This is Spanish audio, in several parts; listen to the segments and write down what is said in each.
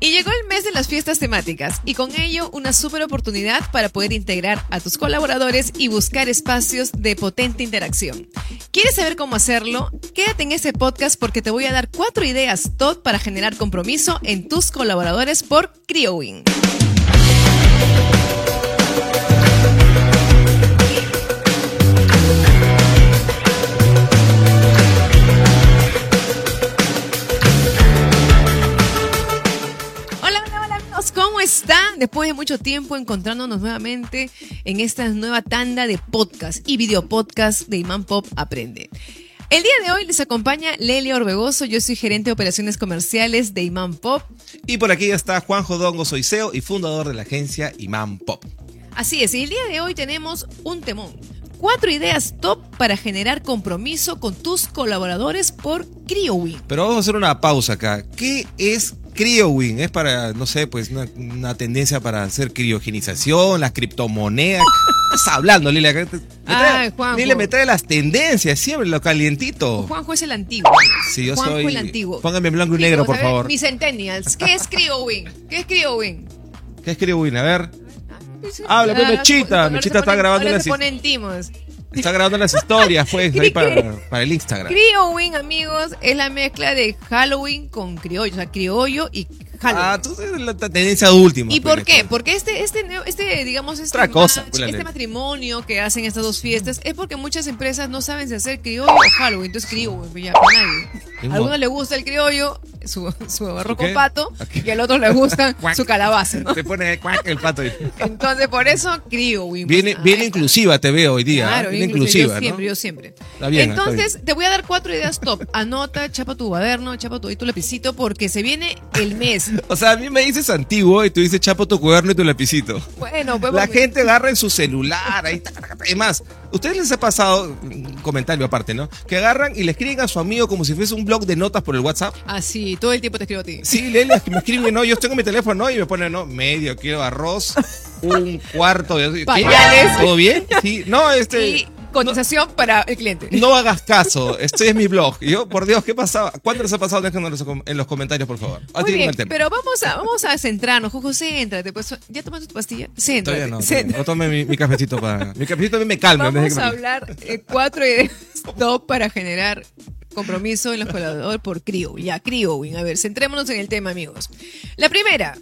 Y llegó el mes de las fiestas temáticas y con ello una súper oportunidad para poder integrar a tus colaboradores y buscar espacios de potente interacción. ¿Quieres saber cómo hacerlo? Quédate en este podcast porque te voy a dar cuatro ideas top para generar compromiso en tus colaboradores por CrioWin. Después de mucho tiempo encontrándonos nuevamente en esta nueva tanda de podcast y video podcast de Imán Pop Aprende. El día de hoy les acompaña Lelia Orbegoso, yo soy gerente de operaciones comerciales de Imán Pop. Y por aquí está Juan Jodongo, soy CEO y fundador de la agencia Imán Pop. Así es, y el día de hoy tenemos un temón. Cuatro ideas top para generar compromiso con tus colaboradores por CrioWin. Pero vamos a hacer una pausa acá. ¿Qué es CrioWin? Es para, no sé, pues una, una tendencia para hacer criogenización, las criptomonedas. ¿Qué estás hablando, Lilia? Me trae, Ay, Juanjo. Lilia me trae las tendencias, siempre lo calientito. Juanjo es el antiguo. Sí, yo Juanjo soy. el antiguo. Póngame en blanco y negro, por favor. Mis centennials, ¿qué es CrioWin? ¿Qué es CrioWin? ¿Qué es CrioWin? A ver. Habla, pues, Mechita. Ahora Mechita se está grabando las se ponen timos. Está grabando las historias, pues, ahí para, para el Instagram. CrioWin, amigos, es la mezcla de Halloween con criollo, o sea, criollo y Halloween. Ah, tú eres la tendencia última. ¿Y pues, por qué? Porque este, este, este digamos, este, Otra cosa, match, pues, este matrimonio que hacen estas dos fiestas es porque muchas empresas no saben si hacer criollo o Halloween. Entonces, criollo, pues ya, para nadie. A algunos les gusta el criollo, su, su arroz con pato, y al otro le gusta su calabaza, ¿no? Te pone cuac el pato. Entonces, por eso, criollo. Viene, bien inclusiva te veo hoy día. Claro, ¿eh? bien bien inclusiva. Yo siempre, ¿no? yo siempre. Está bien, está Entonces, te voy a dar cuatro ideas top. Anota, chapa tu cuaderno, chapa tu, y tu lapicito, porque se viene el mes. O sea, a mí me dices antiguo y tú dices chapo tu cuaderno y tu lapicito. Bueno, pues. La gente agarra en su celular, ahí taca. Es más, ¿ustedes les ha pasado, un comentario aparte, ¿no? Que agarran y le escriben a su amigo como si fuese un blog de notas por el WhatsApp. Así, todo el tiempo te escribo a ti. Sí, Lelia, me escriben, no, yo tengo mi teléfono, ¿no? Y me ponen, no, medio kilo de arroz, un cuarto de... ¿Qué? ¿Todo bien? Sí, no, este... Y cotización para el cliente. No hagas caso, este es mi blog. Y yo, por Dios, ¿qué pasaba? ¿Cuándo les ha pasado? Déjenos en los- en los comentarios, por favor. Muy bien, el tema. pero vamos a, vamos a centrarnos. Jojo, céntrate. Pues, ¿Ya tomaste tu pastilla? Céntrate. Todavía no, céntrate. no. tome mi, mi cafecito para... Mi cafecito a mí me calma. Vamos a hablar de cuatro ideas top para generar compromiso en los colaboradores por CRIO. Ya, CRIOWIN. A ver, centrémonos en el tema, amigos. La primera,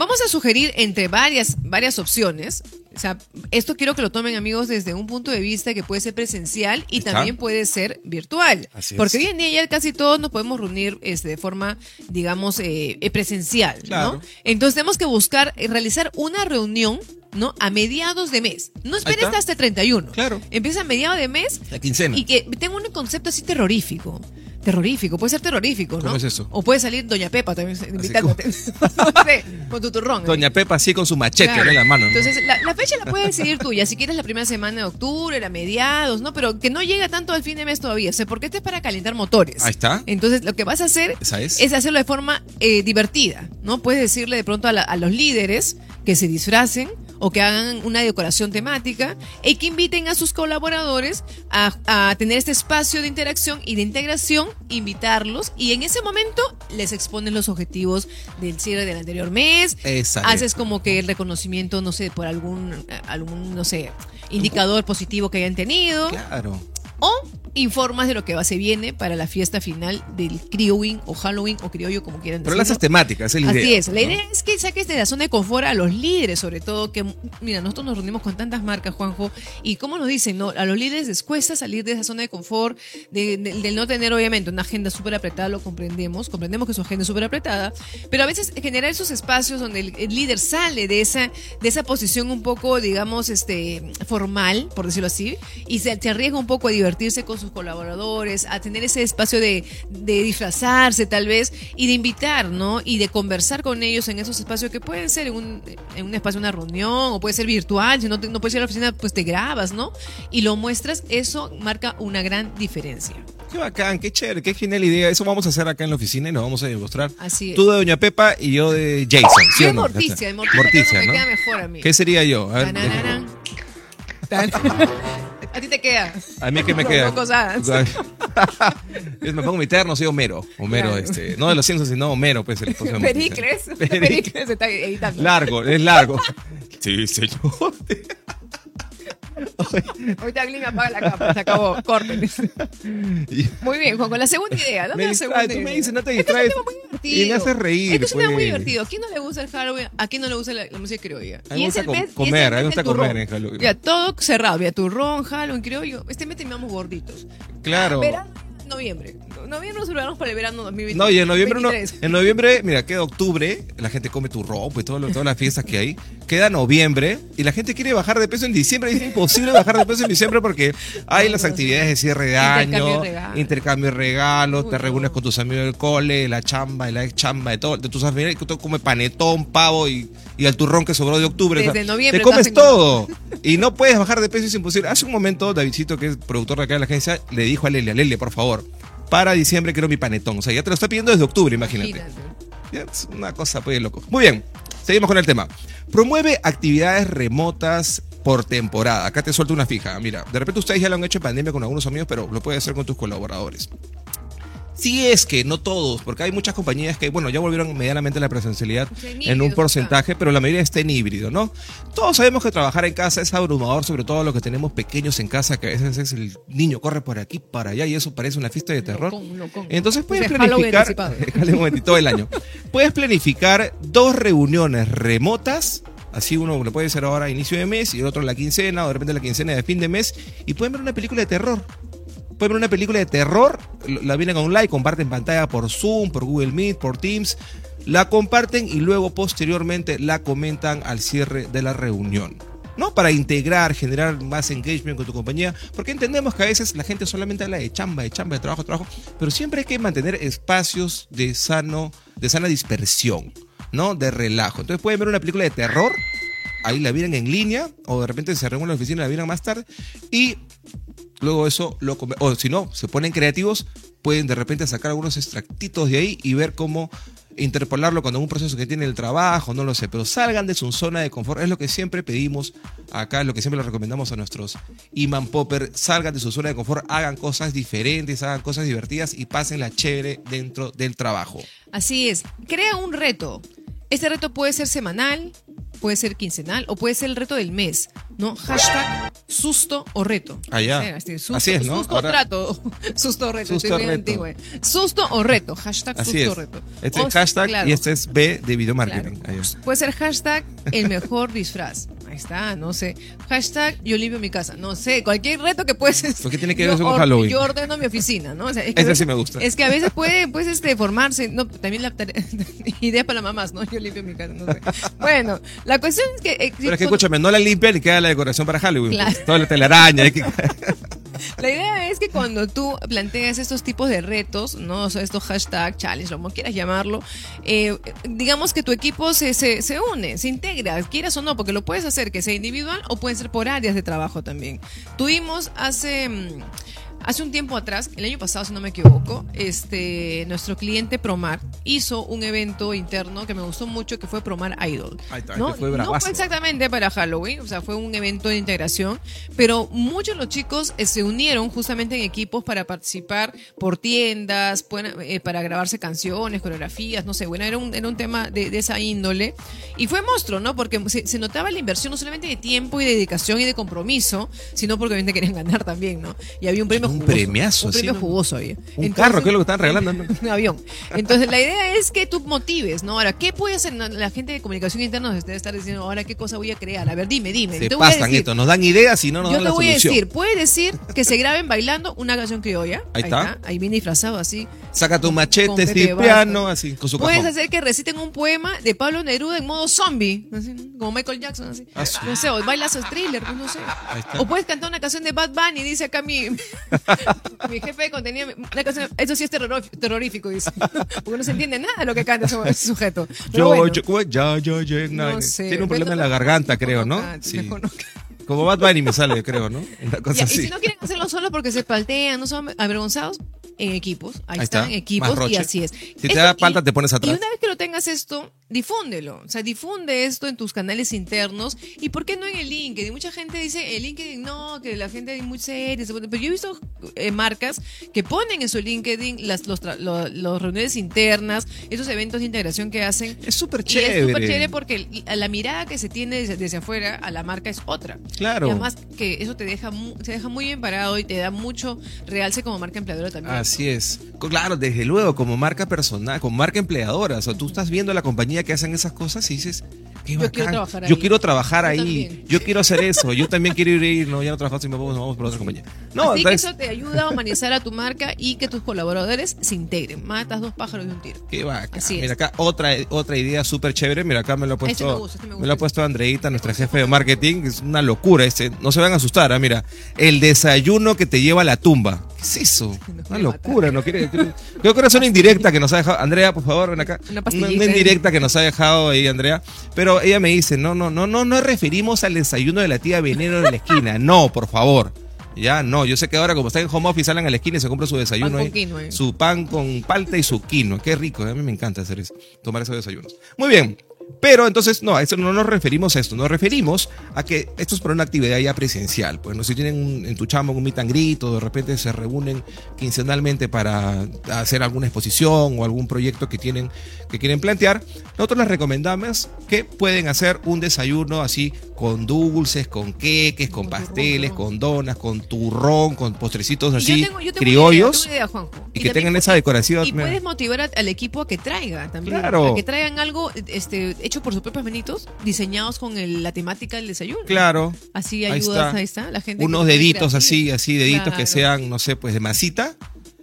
vamos a sugerir entre varias, varias opciones. O sea, esto quiero que lo tomen, amigos, desde un punto de vista que puede ser presencial y Está. también puede ser virtual. Así es. Porque hoy en día ya casi todos nos podemos reunir este, de forma, digamos, eh, eh, presencial, Claro. ¿no? Entonces tenemos que buscar eh, realizar una reunión, ¿no? A mediados de mes. No esperes hasta el 31. Claro. Empieza a mediados de mes La quincena. y que tenga un concepto así terrorífico. Terrorífico, puede ser terrorífico, ¿no? ¿Cómo es eso? O puede salir Doña Pepa también invitándote. no sé, con tu turrón. Doña Pepa así con su machete en la mano. ¿no? Entonces, la, la fecha la puedes decidir tú, ya si quieres la primera semana de octubre, la mediados, ¿no? Pero que no llega tanto al fin de mes todavía, o sea, porque este es para calentar motores. Ahí está. Entonces, lo que vas a hacer Esa es. hacerlo de forma eh, divertida, ¿no? Puedes decirle de pronto a, la- a los líderes que se disfracen o que hagan una decoración temática y que inviten a sus colaboradores a, a tener este espacio de interacción y de integración, invitarlos y en ese momento les exponen los objetivos del cierre del anterior mes, es. haces como que el reconocimiento, no sé, por algún, algún no sé, indicador positivo que hayan tenido Claro. o informas de lo que va se viene para la fiesta final del Criowin o Halloween o criollo como quieran Pero decirlo. las haces temáticas, es la idea. Así es, la ¿no? idea es que saques de la zona de confort a los líderes, sobre todo que, mira, nosotros nos reunimos con tantas marcas, Juanjo, y como nos dicen, ¿no? A los líderes les cuesta salir de esa zona de confort, de, de- del no tener obviamente una agenda súper apretada, lo comprendemos, comprendemos que su agenda es súper apretada, pero a veces generar esos espacios donde el, el líder sale de esa, de esa posición un poco, digamos, este, formal, por decirlo así, y se, se arriesga un poco a divertirse con sus colaboradores, a tener ese espacio de, de disfrazarse tal vez y de invitar, ¿no? Y de conversar con ellos en esos espacios que pueden ser en un, en un espacio, una reunión, o puede ser virtual, si no, te- no puedes ir a la oficina, pues te grabas, ¿no? Y lo muestras, eso marca una gran diferencia. Qué bacán, qué chévere, qué genial idea. Eso vamos a hacer acá en la oficina y nos vamos a demostrar. Así es. Tú de Doña Pepa y yo de Jason. ¿sí Yo de no? Morticia, de Morticia, creo que me queda mejor a mí. ¿Qué sería yo? A ver. A ti te queda. A mí que me queda. Me pongo mi terno, soy Homero. Homero, Claro. este. No de los Simpsons, sino Homero, pues el esposo de Morticia. Pericles. Pericles. Está editando. Largo, es largo. Sí, señor. Ahorita me apaga la capa, se acabó. Corten. Muy bien, Juan, con la segunda idea. Dame Me la segunda tú me idea. dices, no te Es que es un distraes. Muy divertido. Y me haces reír, Esto es tema muy pues. divertido. ¿A quién no le gusta el Halloween? ¿A quién no le gusta la, la música criolla? A mí me gusta com- mes- comer, a mí me gusta comer en Halloween. Ya, todo cerrado. Ya, turrón, Halloween, criollo. Este mes terminamos gorditos. Claro. Verano, noviembre. Noviembre nos preparamos para el verano 2023. No, y en noviembre, no, 23. en noviembre, mira, queda octubre, la gente come tu ropa y todo lo- todas las fiestas que hay. Queda noviembre y la gente quiere bajar de peso en diciembre. Es imposible bajar de peso en diciembre porque hay las actividades de cierre de de año, intercambio de regalos, te reúnes con tus amigos del cole, la chamba, y la ex chamba, de, todo, de tus familiares, que tú comes panetón, pavo y, y el turrón que sobró de octubre. Desde noviembre Te comes todo y no puedes bajar de peso, es imposible. Hace un momento, Davidcito, que es productor de acá de la agencia, le dijo a Lele, a Lele, por favor, para diciembre quiero mi panetón. O sea, ya te lo está pidiendo desde octubre, imagínate. Ya es una cosa pues loco. Muy bien, seguimos con el tema. Promueve actividades remotas por temporada. Acá te suelto una fija. Mira, de repente ustedes ya lo han hecho en pandemia con algunos amigos, pero lo puedes hacer con tus colaboradores. Si es que, no todos, porque hay muchas compañías que, bueno, ya volvieron medianamente a la presencialidad En en un porcentaje, pero la mayoría está en híbrido, ¿no? Todos sabemos que trabajar en casa es abrumador, sobre todo los que tenemos pequeños en casa, que a veces es el niño corre por aquí, para allá, y eso parece una fiesta de terror. Locón, locón. Entonces puedes planificar anticipado. Déjale un momentito, todo el año. Puedes planificar dos reuniones remotas. Así uno lo puede hacer ahora a inicio de mes y el otro en la quincena o de repente la quincena de fin de mes y pueden ver una película de terror. Pueden ver una película de terror, la vienen online, comparten pantalla por Zoom, por Google Meet, por Teams, la comparten y luego posteriormente la comentan al cierre de la reunión. ¿no? Para integrar, generar más engagement con tu compañía, porque entendemos que a veces la gente solamente habla de chamba, de chamba, de trabajo, de trabajo, pero siempre hay que mantener espacios de sano, de sana dispersión, ¿no? De relajo. Entonces pueden ver una película de terror, ahí la miran en línea, o de repente se reúnen en la oficina y la miran más tarde, y luego eso lo o si no, se ponen creativos, pueden de repente sacar algunos extractitos de ahí y ver cómo interpolarlo con algún proceso que tiene el trabajo, no lo sé, pero salgan de su zona de confort, es lo que siempre pedimos acá, es lo que siempre le recomendamos a nuestros Iman Popper, salgan de su zona de confort, hagan cosas diferentes, hagan cosas divertidas y pásenla chévere dentro del trabajo. Así es. Crea un reto. Este reto puede ser semanal, puede ser quincenal o puede ser el reto del mes, ¿no? Hashtag susto o reto. Ah, ya. O sea, este, susto, Así es, ¿no? Susto o trato. Susto o reto. Susto reto. antigua. Susto o reto. Hashtag Así susto es. o reto. Este O- es hashtag claro, y este es B de video claro. marketing. Va. Puede ser hashtag el mejor disfraz. Está, no sé. Hashtag yo limpio mi casa. No sé, cualquier reto que puedes. ¿Por qué tiene que ver eso con Halloween? Yo ordeno mi oficina, ¿no? O sea, es que Ese a sí me gusta. Es que a veces puede, pues, este, formarse. No, también la tarea- idea para las mamás, ¿no? Yo limpio mi casa, no sé. Bueno, la cuestión es que. eh, Pero es que escúchame, no la limpian y queda la decoración para Halloween. Claro. pues. Toda la telaraña. que- La idea es que cuando tú planteas estos tipos de retos, ¿no? O sea, estos hashtag, challenge, como quieras llamarlo, eh, digamos que tu equipo se, se, se une, se integra, quieras o no, porque lo puedes hacer que sea individual o puede ser por áreas de trabajo también. Tuvimos hace... Hace un tiempo atrás, el año pasado, si no me equivoco, este, nuestro cliente Promar hizo un evento interno que me gustó mucho, que fue Promar Idol. Ahí está, ¿no? fue no fue exactamente para Halloween, o sea, fue un evento de integración, pero muchos de los chicos eh, se unieron justamente en equipos para participar por tiendas, eh, para grabarse canciones, coreografías, no sé, bueno, era un, era un tema de, de esa índole. Y fue monstruo, ¿no? Porque se, se notaba la inversión no solamente de tiempo y de dedicación y de compromiso, sino porque obviamente querían ganar también, ¿no? Y había un premio Un jugoso. premiazo, Un sí, premio ¿no? jugoso había. Un Entonces- carro, que es lo que están regalando. ¿no? un avión. Entonces, la idea es que tú motives, ¿no? Ahora, ¿qué puede hacer la gente de comunicación interna? Nos debe estar diciendo, ahora, ¿qué cosa voy a crear? A ver, dime, dime. Se Te voy a pasan decir. esto, nos dan ideas y no nos Yo dan te la voy a decir, puede decir que se graben bailando una canción criolla. Ahí está. Ahí viene disfrazado así. Saca tu machete, cipriano, Bastos. así, con su Puedes cajón. hacer que reciten un poema de Pablo Neruda en modo zombie, así, como Michael Jackson, así. Ah, sí. No sé, o bailas el thriller, pues no sé. Ahí. O puedes cantar una canción de Bad Bunny, dice acá mi, mi jefe de contenido, una canción, eso sí es terror- terrorífico, dice. Porque no se entiende nada de lo que canta ese, sujeto. Pero Yo, bueno, yo, ya, yo, yo, no, no sé. Tiene un problema en la garganta, creo, ¿no? Sí. Como Bad Bunny me sale, creo, ¿no? Una cosa y así. si no quieren hacerlo solos porque se paltean, no son avergonzados, en equipos. Ahí, Ahí están, está, equipos y así es. Si te da falta, te pones atrás. Y una vez que lo tengas esto, difúndelo. O sea, difunde esto en tus canales internos. ¿Y por qué no en el LinkedIn? Mucha gente dice, el LinkedIn no, que la gente es muy seria. Pero yo he visto eh, marcas que ponen en su LinkedIn las los, tra- lo- los reuniones internas, esos eventos de integración que hacen. Es súper Y es chévere. súper chévere porque la mirada que se tiene desde, desde afuera a la marca es otra. Claro. Y además que eso te deja, te deja muy bien parado y te da mucho realce como marca empleadora también. Así es. Claro, desde luego, como marca personal, como marca empleadora. O sea, tú estás viendo a la compañía que hacen esas cosas y dices, qué Yo bacán. quiero trabajar Yo ahí. quiero trabajar Yo ahí. también. Yo quiero hacer eso. Yo también quiero ir, no, ya no trabajo si me vamos, vamos por otra compañía. No, Así que eso te ayuda a humanizar a tu marca y que tus colaboradores se integren. Matas dos pájaros de un tiro. Qué bacán. Así es. Mira acá otra, otra idea súper chévere. Mira acá me lo ha Este puesto, me gusta, este me me gusta. lo ha puesto Andreita, nuestra jefe de marketing. Es una locura este. No se van a asustar, ¿ah? mira. El desayuno que te lleva a la tumba. ¿Qué es eso? Nos Una locura, no quiere. Creo, creo que es una indirecta que nos ha dejado. Andrea, por favor, ven acá. Una indirecta que nos ha dejado ahí, Andrea. Pero ella me dice, no, no, no, no, no referimos al desayuno de la tía Veneno de la esquina. No, por favor. Ya, no, yo sé que ahora como están en home office salen a la esquina y se compran su desayuno Pan con ahí. quinoa, ¿eh? Su pan con palta y su quinoa. Qué rico, a mí me encanta hacer eso, tomar esos desayunos. Muy bien. Pero entonces, no, a eso no nos referimos a esto, nos referimos a que esto es para una actividad ya presencial. Pues no si tienen un- en tu chamba un meet and greet o de repente se reúnen quincenalmente para hacer alguna exposición o algún proyecto que tienen que quieren plantear, nosotros les recomendamos que pueden hacer un desayuno así con dulces, con queques, con Con pasteles, turrón. con donas, con turrón, con postrecitos así yo tengo- yo tengo criollos. Idea, Juanjo. y que tengan esa decoración. Y puedes motivar al equipo a que traiga también. Claro. A que traigan algo este, hecho por sus propios manitos, diseñados con el- la temática del desayuno. Claro. Así Ahí ayudas, está. ahí está. La gente Unos deditos así, así, deditos que sean, no sé, pues de masita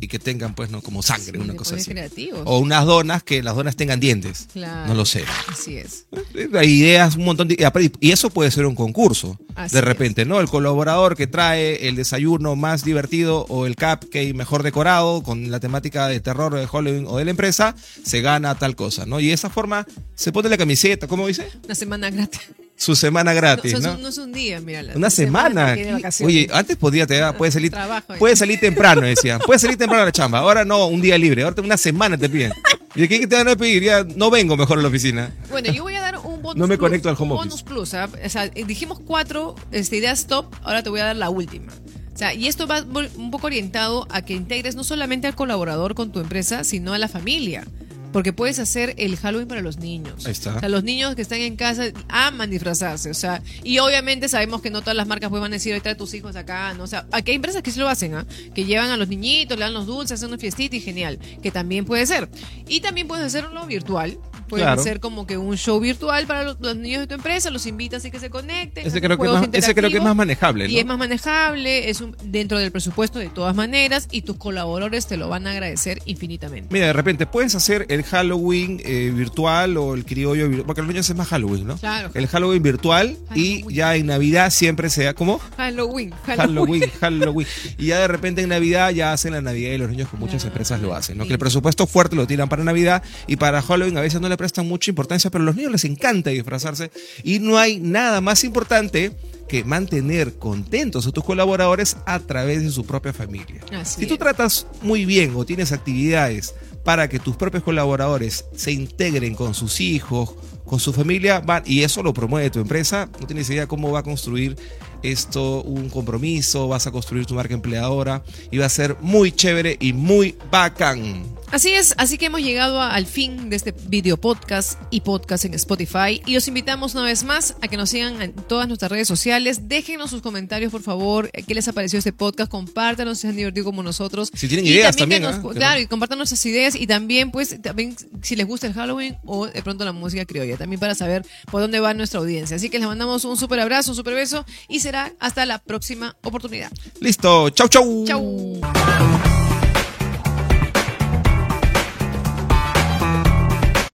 y que tengan, pues, no, como sangre, Sí, una cosa así. creativos. O unas donas que las donas tengan dientes. Claro. No lo sé. Así es. Hay ideas, un montón de. Y eso puede ser un concurso. Así de repente, ¿no? El colaborador que trae el desayuno más divertido o el cupcake mejor decorado con la temática de terror de Halloween o de la empresa, se gana tal cosa, ¿no? Y de esa forma se pone la camiseta, ¿cómo dice? Una semana gratis. Su semana gratis, no, ¿no? son- no es un día, mira. la Una semana. Oye, antes podía te da- puede salir, Trabajo ahí. puede salir temprano, decían. Puede salir temprano a la chamba. Ahora no, un día libre. Ahora una semana te piden. ¿Y de qué te van a pedir? Ya no vengo mejor a la oficina. Bueno, yo voy a dar un bonus No me plus, conecto al home un office. bonus plus, ¿ah? O sea, eh, dijimos cuatro este, ideas top, ahora te voy a dar la última. O sea, y esto va un poco orientado a que integres no solamente al colaborador con tu empresa, sino a la familia. Porque puedes hacer el Halloween para los niños. Ahí está. O sea, los niños que están en casa aman disfrazarse. O sea, y obviamente sabemos que no todas las marcas pues, van a decir, tus hijos acá. ¿no? O sea, aquí hay empresas que sí lo hacen, ¿ah? Que llevan a los niñitos, le dan los dulces, hacen una fiestita y genial. Que también puede ser. Y también puedes hacerlo virtual. Claro. hacer como que un show virtual para los, los niños de tu empresa, los invitas y que se conecten. Ese creo, que es más, ese creo que es interactivos. más manejable, ¿no? Y es más manejable, es un- dentro del presupuesto de todas maneras y tus colaboradores te lo van a agradecer infinitamente. Mira, de repente puedes hacer el Halloween eh, virtual o el criollo virtual, porque los niños es más Halloween, ¿no? Claro. El Halloween virtual y ya en Navidad siempre sea, ¿cómo? Halloween, Halloween. Halloween, Halloween. Y ya de repente en Navidad ya hacen la Navidad y los niños con muchas Claro, empresas lo hacen, ¿no? sí. Que el presupuesto fuerte lo tiran para Navidad y para Halloween a veces no le prestan mucha importancia, pero a los niños les encanta disfrazarse y no hay nada más importante que mantener contentos a tus colaboradores a través de su propia familia. Así si tú es. tratas muy bien o tienes actividades para que tus propios colaboradores se integren con sus hijos, con su familia, van, y eso lo promueve tu empresa, no tienes idea cómo va a construir esto un compromiso, vas a construir tu marca empleadora y va a ser muy chévere y muy bacán. Así es, así que hemos llegado a- al fin de este video podcast y podcast en Spotify y los invitamos una vez más a que nos sigan en todas nuestras redes sociales. Déjenos sus comentarios, por favor, qué les ha parecido este podcast, compártanos si se han divertido como nosotros. Si tienen Y ideas también, nos-. Que claro, y compartan nuestras ideas y también, pues, también si les gusta el Halloween o de pronto la música criolla, también para saber por dónde va nuestra audiencia. Así que les mandamos un súper abrazo, un súper beso y será hasta la próxima oportunidad. Listo, chau chau. Chau.